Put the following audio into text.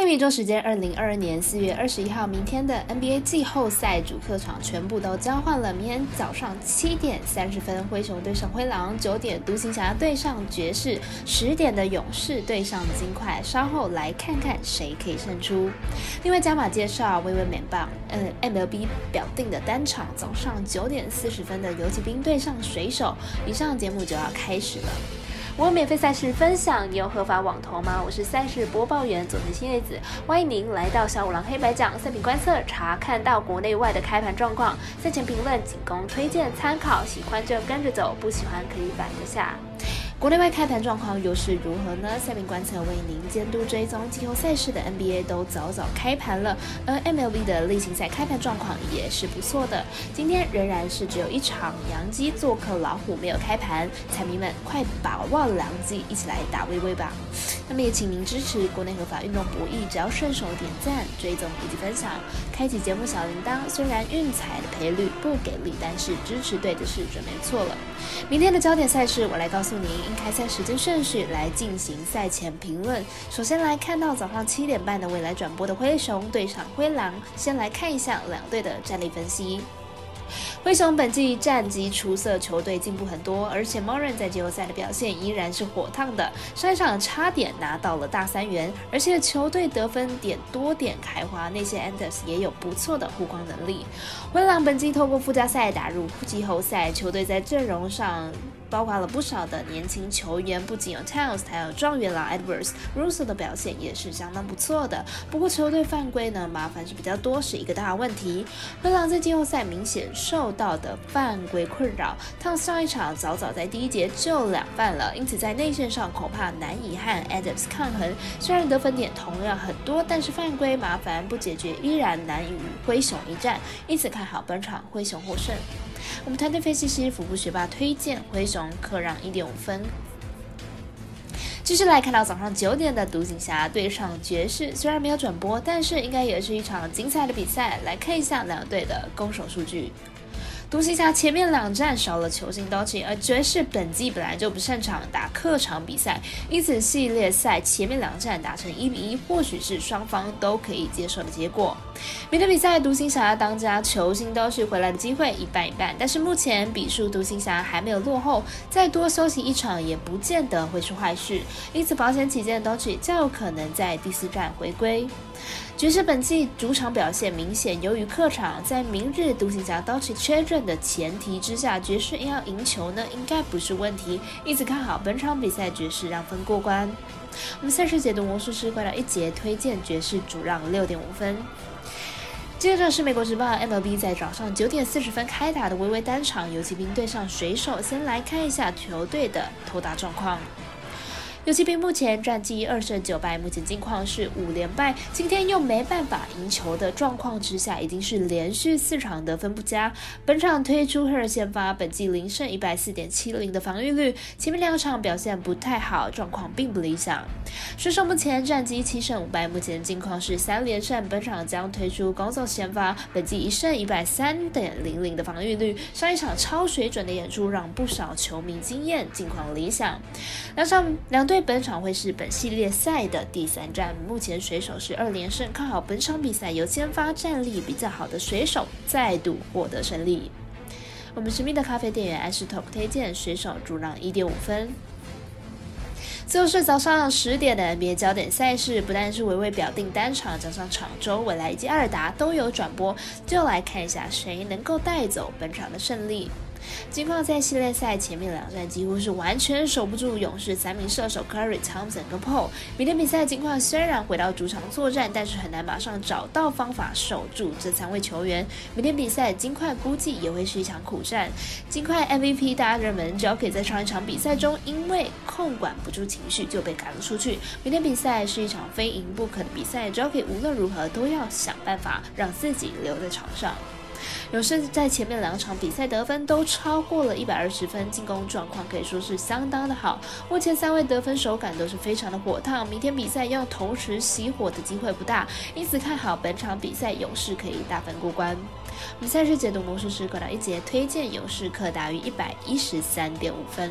下面一周时间，二零二二年四月二十一号，明天的 NBA 季后赛主客场全部都交换了。明天早上七点三十分，灰熊对上灰狼；九点，独行侠对上爵士；十点的勇士对上金块。稍后来看看谁可以胜出。另外加码介绍，微微美棒，嗯，MLB 表定的单场早上九点四十分的游骑兵对上水手。以上节目就要开始了。我有免费赛事分享，你有合法网投吗？我是赛事播报员佐藤新叶子，欢迎您来到小五郎黑白奖赛品观测，查看到国内外的开盘状况，赛前评论仅供推荐参考，喜欢就跟着走，不喜欢可以反一下。国内外开盘状况又是如何呢？下面观测为您监督追踪季后赛事的 NBA 都早早开盘了，而 MLB 的例行赛开盘状况也是不错的。今天仍然是只有一场洋基做客老虎没有开盘，彩迷们快把握良机，一起来打微微吧。那么也请您支持国内合法运动博弈，只要顺手点赞、追踪以及分享，开启节目小铃铛。虽然运彩的赔率不给力，但是支持对的是准没错了。明天的焦点赛事，我来告诉您。开赛时间顺序来进行赛前评论。首先来看到早上七点半的未来转播的灰熊对上灰狼，先来看一下两队的战力分析。灰熊本季战绩出色，球队进步很多，而且 Moran 在季后赛的表现依然是火烫的，上一场差点拿到了大三元，而且球队得分点多点开花，那些 Anders 也有不错的护框能力。灰狼本季透过附加赛打入季后赛，球队在阵容上。包括了不少的年轻球员，不仅有 Towns，还有状元郎 Edwards，Russell 的表现也是相当不错的。不过球队犯规呢，麻烦是比较多，是一个大问题。灰狼在季后赛明显受到的犯规困扰，Towns 上一场早早在第一节就两犯了，因此在内线上恐怕难以和 Adams 抗衡。虽然得分点同样很多，但是犯规麻烦不解决，依然难以与灰熊一战。因此看好本场灰熊获胜。我们团队分析师服部学霸推荐灰熊客让一点五分。继续来看到早上九点的独行侠对上爵士，虽然没有转播，但是应该也是一场精彩的比赛。来看一下两队的攻守数据。独行侠前面两战少了球星刀气，而爵士本季本来就不擅长打客场比赛，因此系列赛前面两战打成一比一，或许是双方都可以接受的结果。明天比赛，独行侠当家球星都是回来的机会一半一半，但是目前比数独行侠还没有落后，再多休息一场也不见得会是坏事，因此保险起见，都是较有可能在第四战回归。爵士本季主场表现明显由于客场，在明日独行侠刀持缺阵的前提之下，爵士要赢球呢，应该不是问题。因此看好本场比赛爵士让分过关。我们赛事解读魔术师快到一节推荐爵士主让六点五分。接着是美国职棒 MLB 在早上九点四十分开打的微微单场游骑兵对上水手，先来看一下球队的投打状况。游骑兵目前战绩二胜九败，目前近况是五连败。今天又没办法赢球的状况之下，已经是连续四场得分不佳。本场推出赫尔先发，本季零胜一百四点七零的防御率，前面两场表现不太好，状况并不理想。水手目前战绩七胜五败，目前近况是三连胜。本场将推出工作先发，本季一胜一百三点零零的防御率，上一场超水准的演出让不少球迷惊艳，近况理想。两场两。对本场会是本系列赛的第三战，目前水手是二连胜，看好本场比赛由先发战力比较好的水手再度获得胜利。我们神秘的咖啡店员艾斯托推荐水手主让一点五分。最后是早上十点的 NBA 焦点赛事，不但是维维表定单场，加上场周未来以及阿尔达都有转播，就来看一下谁能够带走本场的胜利。金矿在系列赛前面两战几乎是完全守不住勇士三名射手 Curry、Thompson 跟 Paul。明天比赛金矿虽然回到主场作战，但是很难马上找到方法守住这三位球员。明天比赛金块估计也会是一场苦战。金块 MVP 大热门 Jokic 在上一场比赛中因为控管不住情绪就被赶了出去。明天比赛是一场非赢不可的比赛，Jokic 无论如何都要想办法让自己留在场上。勇士在前面两场比赛得分都超过了一百二十分，进攻状况可以说是相当的好。目前三位得分手感都是非常的火烫，明天比赛要同时熄火的机会不大，因此看好本场比赛勇士可以大分过关。我们赛事解读魔术师管到一节推荐勇士可大于一百一十三点五分。